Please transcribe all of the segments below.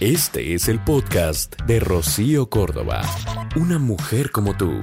Este es el podcast de Rocío Córdoba. Una mujer como tú.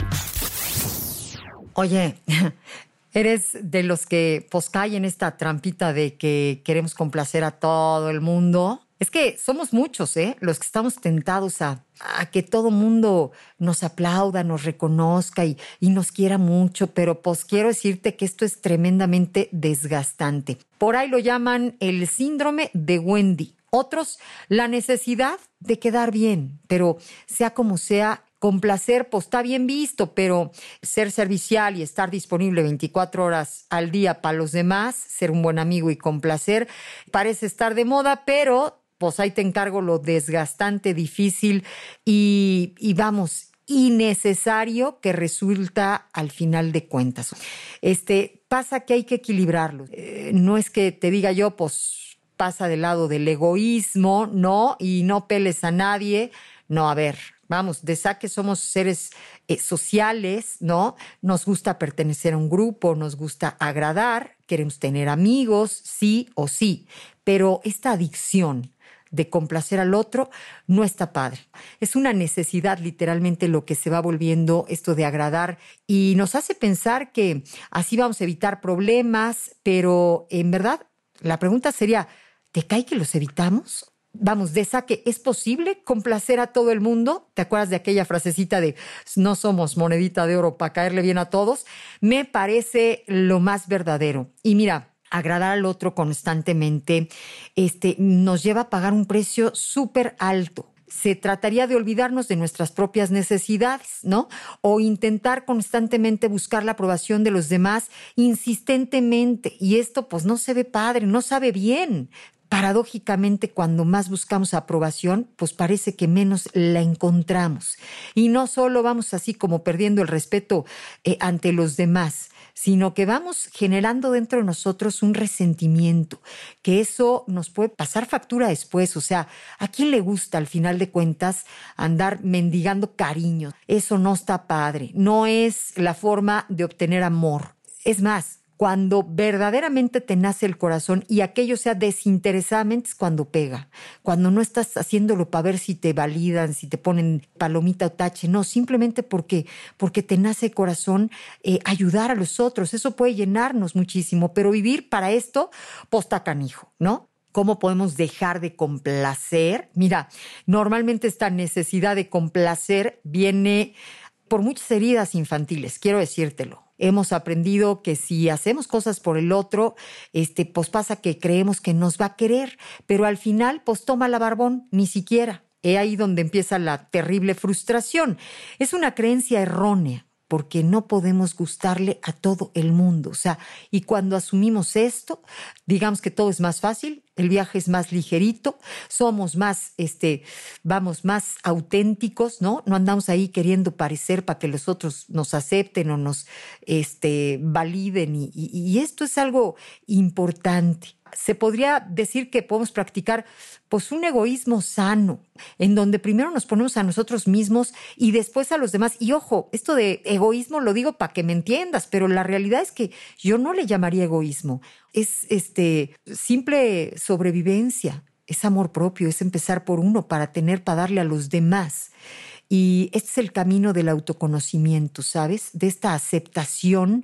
Oye, eres de los que pues en esta trampita de que queremos complacer a todo el mundo. Es que somos muchos, ¿eh? Los que estamos tentados a, que todo mundo nos aplauda, nos reconozca y, y, nos quiera mucho, pero pues quiero decirte que esto es tremendamente desgastante. Por ahí lo llaman el síndrome de Wendy. Otros, la necesidad de quedar bien, pero sea como sea, complacer, pues está bien visto, pero ser servicial y estar disponible 24 horas al día para los demás, ser un buen amigo y complacer, parece estar de moda, pero pues ahí te encargo lo desgastante, difícil y, vamos, innecesario que resulta al final de cuentas. Este, pasa que hay que equilibrarlo. Eh, no es que te diga yo, pues pasa del lado del egoísmo, ¿no? Y no peles a nadie. No, a ver, vamos, de saque somos seres eh, sociales, ¿no? Nos gusta pertenecer a un grupo, nos gusta agradar, queremos tener amigos, sí o sí, pero esta adicción de complacer al otro, no está padre. Es una necesidad literalmente lo que se va volviendo esto de agradar y nos hace pensar que así vamos a evitar problemas, pero en verdad la pregunta sería, ¿te cae que los evitamos? Vamos, de saque, ¿es posible complacer a todo el mundo? ¿Te acuerdas de aquella frasecita de no somos monedita de oro para caerle bien a todos? Me parece lo más verdadero. Y mira, agradar al otro constantemente, este, nos lleva a pagar un precio súper alto se trataría de olvidarnos de nuestras propias necesidades, ¿no? O intentar constantemente buscar la aprobación de los demás insistentemente. Y esto pues no se ve padre, no sabe bien. Paradójicamente, cuando más buscamos aprobación, pues parece que menos la encontramos. Y no solo vamos así como perdiendo el respeto eh, ante los demás, sino que vamos generando dentro de nosotros un resentimiento, que eso nos puede pasar factura después. O sea, ¿a quién le gusta al final de cuentas andar mendigando cariño? Eso no está padre, no es la forma de obtener amor. Es más, cuando verdaderamente te nace el corazón y aquello sea desinteresadamente es cuando pega. Cuando no estás haciéndolo para ver si te validan, si te ponen palomita o tache, no, simplemente porque, porque te nace el corazón eh, ayudar a los otros. Eso puede llenarnos muchísimo, pero vivir para esto, posta canijo, ¿no? ¿Cómo podemos dejar de complacer? Mira, normalmente esta necesidad de complacer viene por muchas heridas infantiles, quiero decírtelo hemos aprendido que si hacemos cosas por el otro, este, pues pasa que creemos que nos va a querer, pero al final, pues toma la barbón, ni siquiera. He ahí donde empieza la terrible frustración. Es una creencia errónea porque no podemos gustarle a todo el mundo. O sea, y cuando asumimos esto, digamos que todo es más fácil, el viaje es más ligerito, somos más, este, vamos, más auténticos, ¿no? No andamos ahí queriendo parecer para que los otros nos acepten o nos, este, validen. y esto es algo importante se podría decir que podemos practicar pues un egoísmo sano, en donde primero nos ponemos a nosotros mismos y después a los demás. Y ojo, esto de egoísmo lo digo para que me entiendas, pero la realidad es que yo no le llamaría egoísmo. Es este simple sobrevivencia, es amor propio, es empezar por uno para tener para darle a los demás. Y este es el camino del autoconocimiento, ¿sabes? De esta aceptación,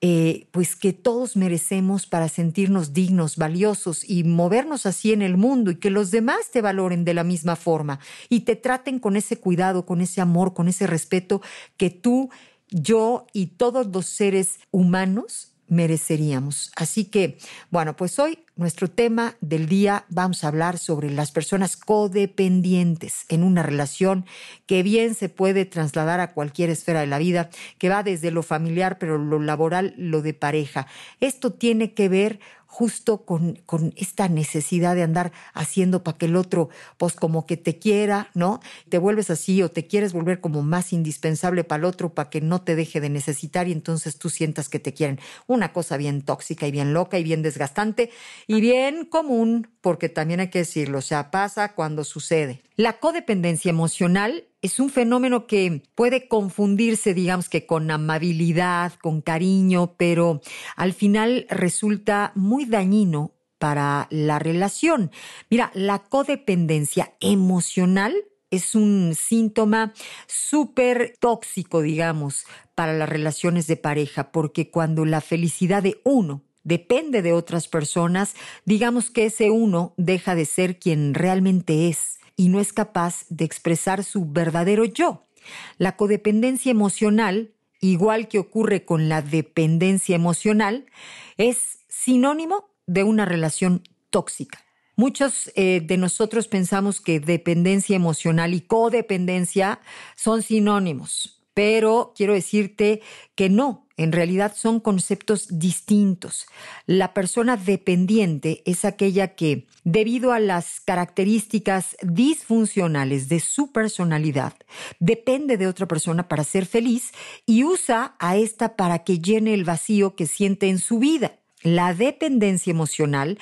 eh, pues que todos merecemos para sentirnos dignos, valiosos y movernos así en el mundo y que los demás te valoren de la misma forma y te traten con ese cuidado, con ese amor, con ese respeto que tú, yo y todos los seres humanos mereceríamos. Así que, bueno, pues hoy nuestro tema del día vamos a hablar sobre las personas codependientes en una relación que bien se puede trasladar a cualquier esfera de la vida, que va desde lo familiar, pero lo laboral, lo de pareja. Esto tiene que ver justo con, con esta necesidad de andar haciendo para que el otro, pues como que te quiera, ¿no? Te vuelves así o te quieres volver como más indispensable para el otro para que no te deje de necesitar y entonces tú sientas que te quieren. Una cosa bien tóxica y bien loca y bien desgastante y bien común, porque también hay que decirlo, o sea, pasa cuando sucede. La codependencia emocional es un fenómeno que puede confundirse, digamos que con amabilidad, con cariño, pero al final resulta muy dañino para la relación. Mira, la codependencia emocional es un síntoma súper tóxico, digamos, para las relaciones de pareja, porque cuando la felicidad de uno depende de otras personas, digamos que ese uno deja de ser quien realmente es y no es capaz de expresar su verdadero yo. La codependencia emocional, igual que ocurre con la dependencia emocional, es sinónimo de una relación tóxica. Muchos eh, de nosotros pensamos que dependencia emocional y codependencia son sinónimos, pero quiero decirte que no, en realidad son conceptos distintos. La persona dependiente es aquella que, debido a las características disfuncionales de su personalidad, depende de otra persona para ser feliz y usa a esta para que llene el vacío que siente en su vida. La dependencia emocional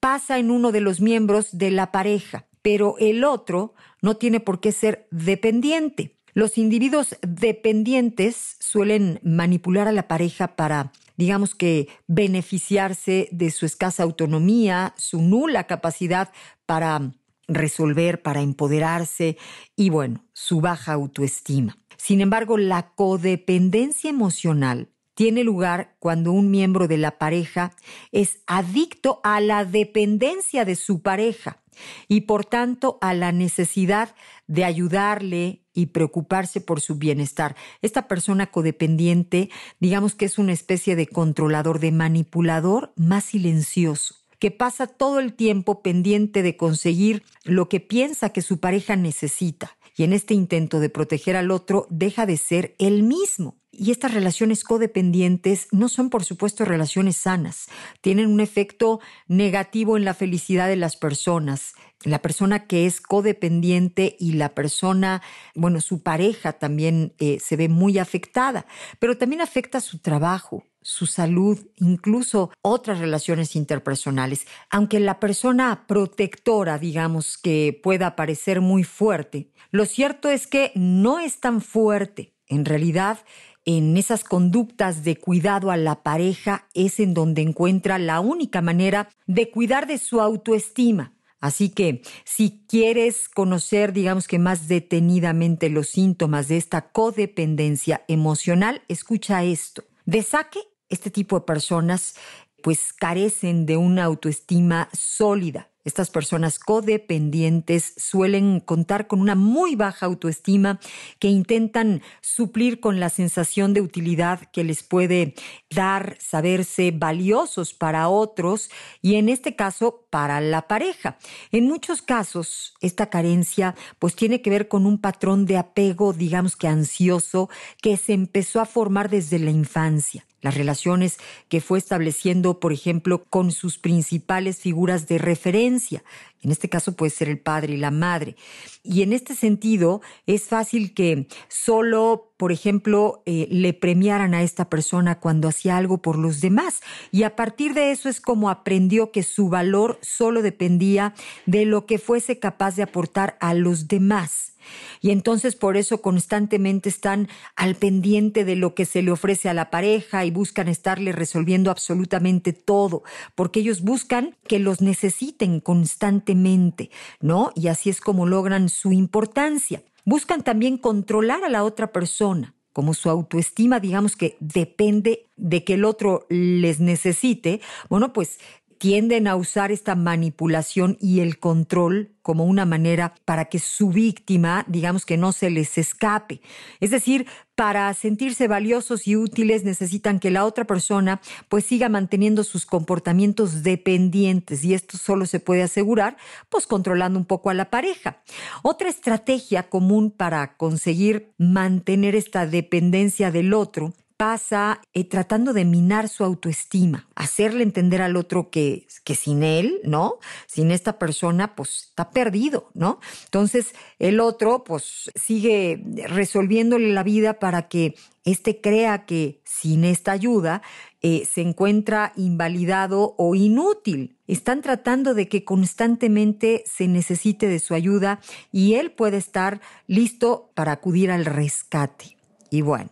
pasa en uno de los miembros de la pareja, pero el otro no tiene por qué ser dependiente. Los individuos dependientes suelen manipular a la pareja para, digamos que, beneficiarse de su escasa autonomía, su nula capacidad para resolver, para empoderarse y, bueno, su baja autoestima. Sin embargo, la codependencia emocional tiene lugar cuando un miembro de la pareja es adicto a la dependencia de su pareja y por tanto a la necesidad de ayudarle y preocuparse por su bienestar. Esta persona codependiente, digamos que es una especie de controlador, de manipulador más silencioso que pasa todo el tiempo pendiente de conseguir lo que piensa que su pareja necesita y en este intento de proteger al otro deja de ser él mismo. Y estas relaciones codependientes no son, por supuesto, relaciones sanas. Tienen un efecto negativo en la felicidad de las personas. La persona que es codependiente y la persona, bueno, su pareja también eh, se ve muy afectada, pero también afecta su trabajo, su salud, incluso otras relaciones interpersonales. Aunque la persona protectora, digamos, que pueda parecer muy fuerte, lo cierto es que no es tan fuerte. En realidad, en esas conductas de cuidado a la pareja es en donde encuentra la única manera de cuidar de su autoestima. Así que si quieres conocer, digamos que más detenidamente los síntomas de esta codependencia emocional, escucha esto. De saque, este tipo de personas pues carecen de una autoestima sólida estas personas codependientes suelen contar con una muy baja autoestima que intentan suplir con la sensación de utilidad que les puede dar saberse valiosos para otros y en este caso para la pareja. En muchos casos esta carencia pues tiene que ver con un patrón de apego digamos que ansioso que se empezó a formar desde la infancia las relaciones que fue estableciendo, por ejemplo, con sus principales figuras de referencia. En este caso puede ser el padre y la madre. Y en este sentido, es fácil que solo, por ejemplo, eh, le premiaran a esta persona cuando hacía algo por los demás. Y a partir de eso es como aprendió que su valor solo dependía de lo que fuese capaz de aportar a los demás. Y entonces por eso constantemente están al pendiente de lo que se le ofrece a la pareja y buscan estarle resolviendo absolutamente todo, porque ellos buscan que los necesiten constantemente, ¿no? Y así es como logran su importancia. Buscan también controlar a la otra persona como su autoestima, digamos que depende de que el otro les necesite, bueno, pues tienden a usar esta manipulación y el control como una manera para que su víctima, digamos que no se les escape. Es decir, para sentirse valiosos y útiles necesitan que la otra persona pues siga manteniendo sus comportamientos dependientes y esto solo se puede asegurar pues controlando un poco a la pareja. Otra estrategia común para conseguir mantener esta dependencia del otro pasa eh, tratando de minar su autoestima, hacerle entender al otro que, que sin él, ¿no? Sin esta persona, pues está perdido, ¿no? Entonces el otro, pues sigue resolviéndole la vida para que éste crea que sin esta ayuda eh, se encuentra invalidado o inútil. Están tratando de que constantemente se necesite de su ayuda y él puede estar listo para acudir al rescate. Y bueno,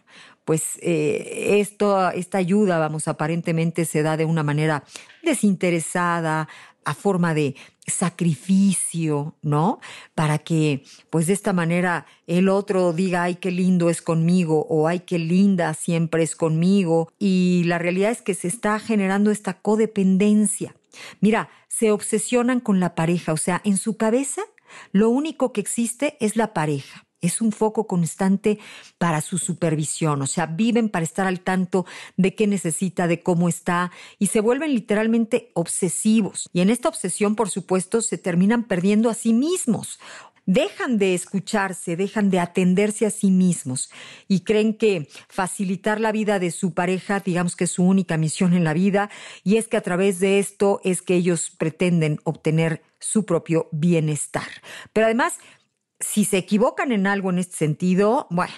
pues eh, esto, esta ayuda, vamos, aparentemente se da de una manera desinteresada, a forma de sacrificio, ¿no? Para que, pues de esta manera, el otro diga, ay, qué lindo es conmigo, o ay, qué linda siempre es conmigo. Y la realidad es que se está generando esta codependencia. Mira, se obsesionan con la pareja, o sea, en su cabeza lo único que existe es la pareja es un foco constante para su supervisión, o sea, viven para estar al tanto de qué necesita, de cómo está, y se vuelven literalmente obsesivos. Y en esta obsesión, por supuesto, se terminan perdiendo a sí mismos. Dejan de escucharse, dejan de atenderse a sí mismos y creen que facilitar la vida de su pareja, digamos que es su única misión en la vida, y es que a través de esto es que ellos pretenden obtener su propio bienestar. Pero además si se equivocan en algo en este sentido, bueno,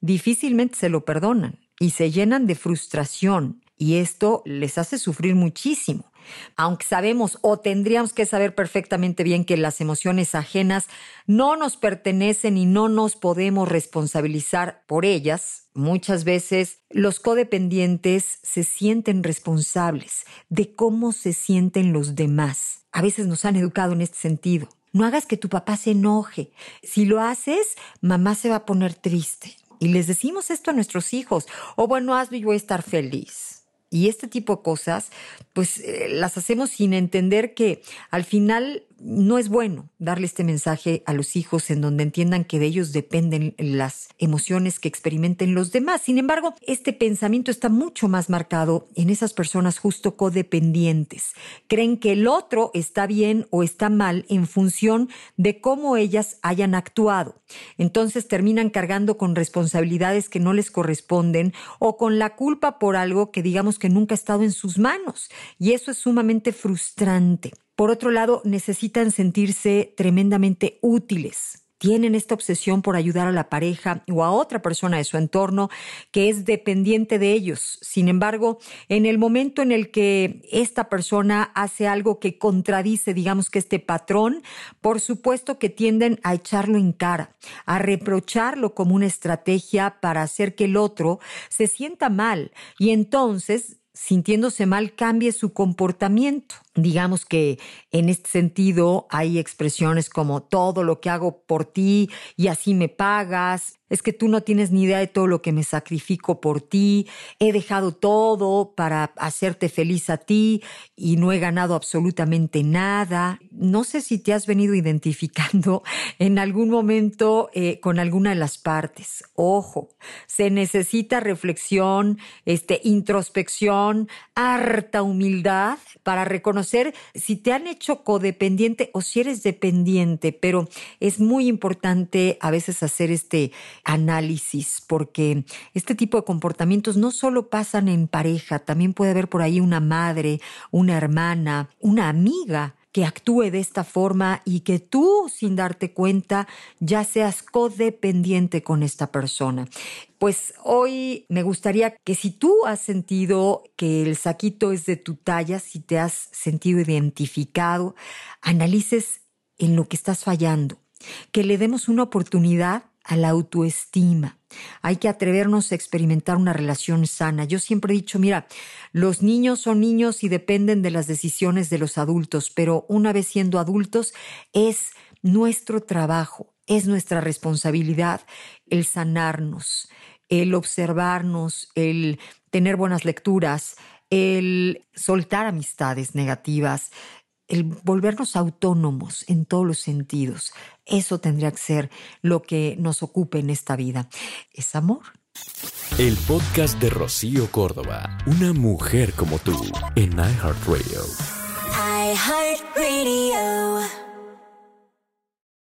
difícilmente se lo perdonan y se llenan de frustración y esto les hace sufrir muchísimo. Aunque sabemos o tendríamos que saber perfectamente bien que las emociones ajenas no nos pertenecen y no nos podemos responsabilizar por ellas, muchas veces los codependientes se sienten responsables de cómo se sienten los demás. A veces nos han educado en este sentido. No hagas que tu papá se enoje. Si lo haces, mamá se va a poner triste. Y les decimos esto a nuestros hijos. O bueno, hazlo y voy a estar feliz. Y este tipo de cosas, pues eh, las hacemos sin entender que al final no es bueno darle este mensaje a los hijos en donde entiendan que de ellos dependen las emociones que experimenten los demás. Sin embargo, este pensamiento está mucho más marcado en esas personas justo codependientes. Creen que el otro está bien o está mal en función de cómo ellas hayan actuado. Entonces terminan cargando con responsabilidades que no les corresponden o con la culpa por algo que digamos que nunca ha estado en sus manos. Y eso es sumamente frustrante. Por otro lado, necesitan sentirse tremendamente útiles. Tienen esta obsesión por ayudar a la pareja o a otra persona de su entorno que es dependiente de ellos. Sin embargo, en el momento en el que esta persona hace algo que contradice, digamos que este patrón, por supuesto que tienden a echarlo en cara, a reprocharlo como una estrategia para hacer que el otro se sienta mal y entonces sintiéndose mal, cambie su comportamiento. Digamos que en este sentido hay expresiones como todo lo que hago por ti y así me pagas, es que tú no tienes ni idea de todo lo que me sacrifico por ti, he dejado todo para hacerte feliz a ti y no he ganado absolutamente nada. No sé si te has venido identificando en algún momento eh, con alguna de las partes. Ojo, se necesita reflexión, este, introspección, harta humildad para reconocer si te han hecho codependiente o si eres dependiente, pero es muy importante a veces hacer este análisis, porque este tipo de comportamientos no solo pasan en pareja, también puede haber por ahí una madre, una hermana, una amiga que actúe de esta forma y que tú, sin darte cuenta, ya seas codependiente con esta persona. Pues hoy me gustaría que si tú has sentido que el saquito es de tu talla, si te has sentido identificado, analices en lo que estás fallando, que le demos una oportunidad a la autoestima. Hay que atrevernos a experimentar una relación sana. Yo siempre he dicho, mira, los niños son niños y dependen de las decisiones de los adultos, pero una vez siendo adultos es nuestro trabajo, es nuestra responsabilidad el sanarnos, el observarnos, el tener buenas lecturas, el soltar amistades negativas, el volvernos autónomos en todos los sentidos. Eso tendría que ser lo que nos ocupe en esta vida. Es amor. El podcast de Rocío Córdoba, una mujer como tú, en iHeartRadio. iHeartRadio.